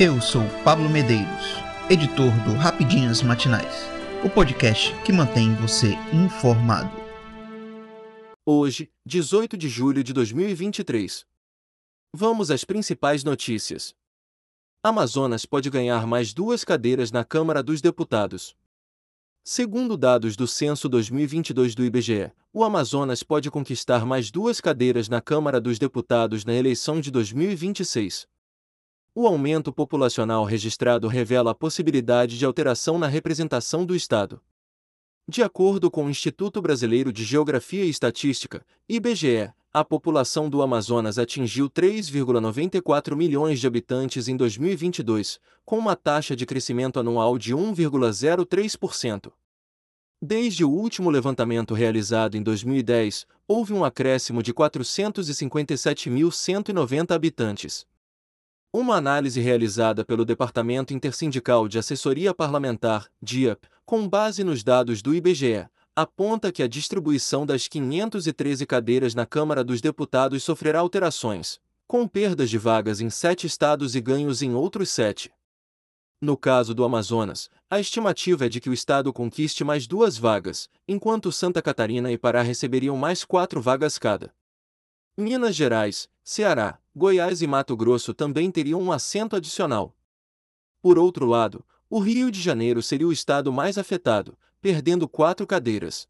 Eu sou Pablo Medeiros, editor do Rapidinhas Matinais, o podcast que mantém você informado. Hoje, 18 de julho de 2023. Vamos às principais notícias. Amazonas pode ganhar mais duas cadeiras na Câmara dos Deputados. Segundo dados do Censo 2022 do IBGE, o Amazonas pode conquistar mais duas cadeiras na Câmara dos Deputados na eleição de 2026. O aumento populacional registrado revela a possibilidade de alteração na representação do Estado. De acordo com o Instituto Brasileiro de Geografia e Estatística, IBGE, a população do Amazonas atingiu 3,94 milhões de habitantes em 2022, com uma taxa de crescimento anual de 1,03%. Desde o último levantamento realizado em 2010, houve um acréscimo de 457.190 habitantes. Uma análise realizada pelo Departamento Intersindical de Assessoria Parlamentar, DIAP, com base nos dados do IBGE, aponta que a distribuição das 513 cadeiras na Câmara dos Deputados sofrerá alterações, com perdas de vagas em sete estados e ganhos em outros sete. No caso do Amazonas, a estimativa é de que o estado conquiste mais duas vagas, enquanto Santa Catarina e Pará receberiam mais quatro vagas cada. Minas Gerais, Ceará, Goiás e Mato Grosso também teriam um assento adicional. Por outro lado, o Rio de Janeiro seria o estado mais afetado, perdendo quatro cadeiras.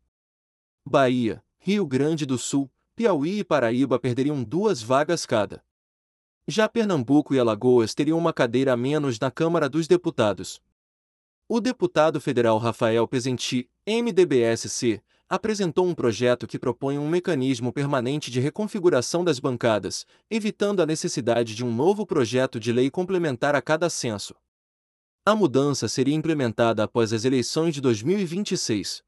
Bahia, Rio Grande do Sul, Piauí e Paraíba perderiam duas vagas cada. Já Pernambuco e Alagoas teriam uma cadeira a menos na Câmara dos Deputados. O deputado federal Rafael Pezenti, MDBSC, apresentou um projeto que propõe um mecanismo permanente de reconfiguração das bancadas, evitando a necessidade de um novo projeto de lei complementar a cada censo. A mudança seria implementada após as eleições de 2026.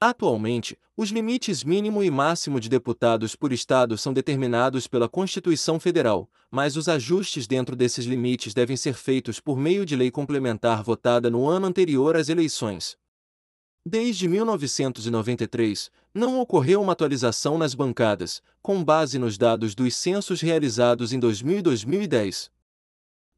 Atualmente, os limites mínimo e máximo de deputados por estado são determinados pela Constituição Federal, mas os ajustes dentro desses limites devem ser feitos por meio de lei complementar votada no ano anterior às eleições. Desde 1993, não ocorreu uma atualização nas bancadas, com base nos dados dos censos realizados em 2000 e 2010.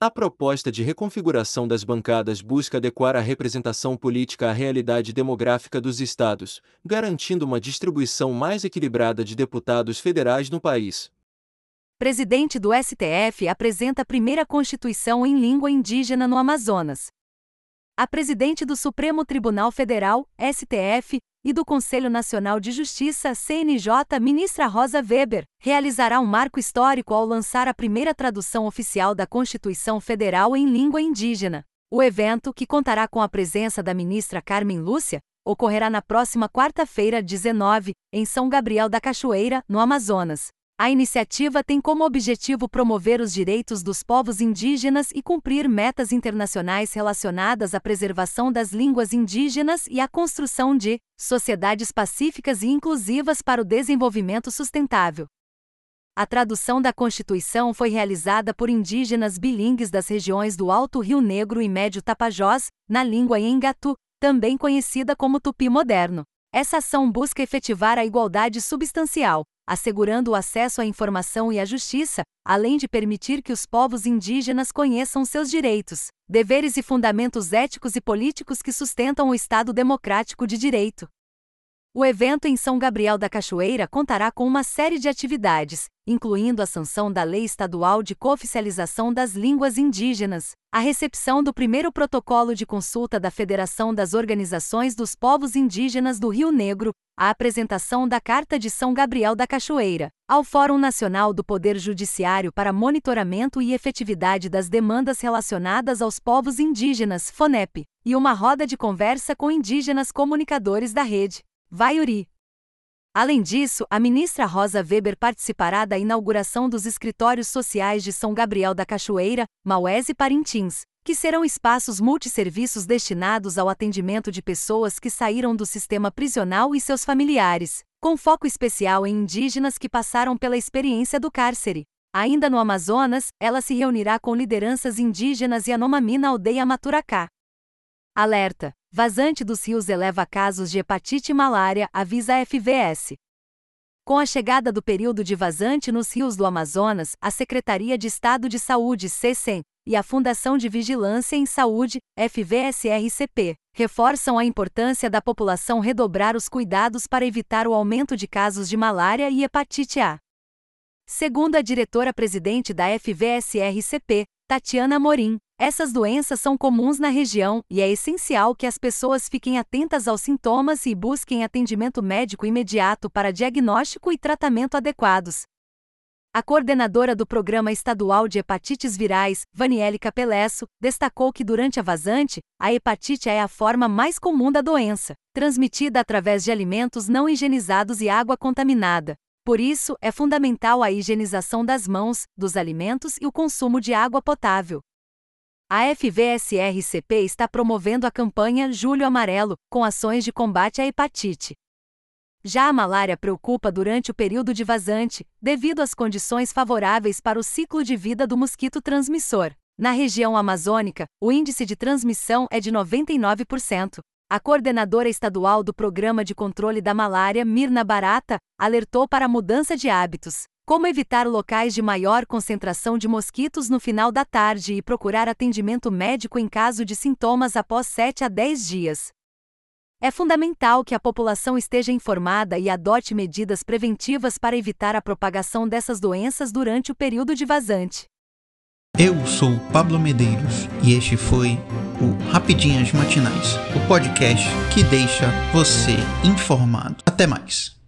A proposta de reconfiguração das bancadas busca adequar a representação política à realidade demográfica dos estados, garantindo uma distribuição mais equilibrada de deputados federais no país. Presidente do STF apresenta a primeira Constituição em língua indígena no Amazonas a presidente do Supremo Tribunal Federal, STF, e do Conselho Nacional de Justiça, CNJ, ministra Rosa Weber, realizará um marco histórico ao lançar a primeira tradução oficial da Constituição Federal em língua indígena. O evento, que contará com a presença da ministra Carmen Lúcia, ocorrerá na próxima quarta-feira, 19, em São Gabriel da Cachoeira, no Amazonas. A iniciativa tem como objetivo promover os direitos dos povos indígenas e cumprir metas internacionais relacionadas à preservação das línguas indígenas e à construção de sociedades pacíficas e inclusivas para o desenvolvimento sustentável. A tradução da Constituição foi realizada por indígenas bilíngues das regiões do Alto Rio Negro e Médio Tapajós, na língua Engatu, também conhecida como Tupi moderno. Essa ação busca efetivar a igualdade substancial, assegurando o acesso à informação e à justiça, além de permitir que os povos indígenas conheçam seus direitos, deveres e fundamentos éticos e políticos que sustentam o Estado democrático de direito. O evento em São Gabriel da Cachoeira contará com uma série de atividades, incluindo a sanção da Lei Estadual de Cooficialização das Línguas Indígenas, a recepção do primeiro protocolo de consulta da Federação das Organizações dos Povos Indígenas do Rio Negro, a apresentação da Carta de São Gabriel da Cachoeira, ao Fórum Nacional do Poder Judiciário para Monitoramento e Efetividade das Demandas Relacionadas aos Povos Indígenas, FONEP, e uma roda de conversa com indígenas comunicadores da rede. Vaiuri. Além disso, a ministra Rosa Weber participará da inauguração dos escritórios sociais de São Gabriel da Cachoeira, Maués e Parintins, que serão espaços multisserviços destinados ao atendimento de pessoas que saíram do sistema prisional e seus familiares, com foco especial em indígenas que passaram pela experiência do cárcere. Ainda no Amazonas, ela se reunirá com lideranças indígenas e Anomami na aldeia Maturacá. Alerta! Vazante dos rios eleva casos de hepatite e malária, avisa a FVS. Com a chegada do período de vazante nos rios do Amazonas, a Secretaria de Estado de Saúde, CECEM, e a Fundação de Vigilância em Saúde, FVSRCP, reforçam a importância da população redobrar os cuidados para evitar o aumento de casos de malária e hepatite A. Segundo a diretora-presidente da FVSRCP, Tatiana Morim, essas doenças são comuns na região e é essencial que as pessoas fiquem atentas aos sintomas e busquem atendimento médico imediato para diagnóstico e tratamento adequados. A coordenadora do Programa Estadual de Hepatites Virais, Vaniele Capelesso, destacou que durante a vazante, a hepatite é a forma mais comum da doença, transmitida através de alimentos não higienizados e água contaminada. Por isso, é fundamental a higienização das mãos, dos alimentos e o consumo de água potável. A FVSRCP está promovendo a campanha Julho Amarelo, com ações de combate à hepatite. Já a malária preocupa durante o período de vazante, devido às condições favoráveis para o ciclo de vida do mosquito transmissor. Na região amazônica, o índice de transmissão é de 99%. A coordenadora estadual do Programa de Controle da Malária, Mirna Barata, alertou para a mudança de hábitos, como evitar locais de maior concentração de mosquitos no final da tarde e procurar atendimento médico em caso de sintomas após 7 a 10 dias. É fundamental que a população esteja informada e adote medidas preventivas para evitar a propagação dessas doenças durante o período de vazante. Eu sou Pablo Medeiros e este foi o Rapidinhas Matinais, o podcast que deixa você informado. Até mais.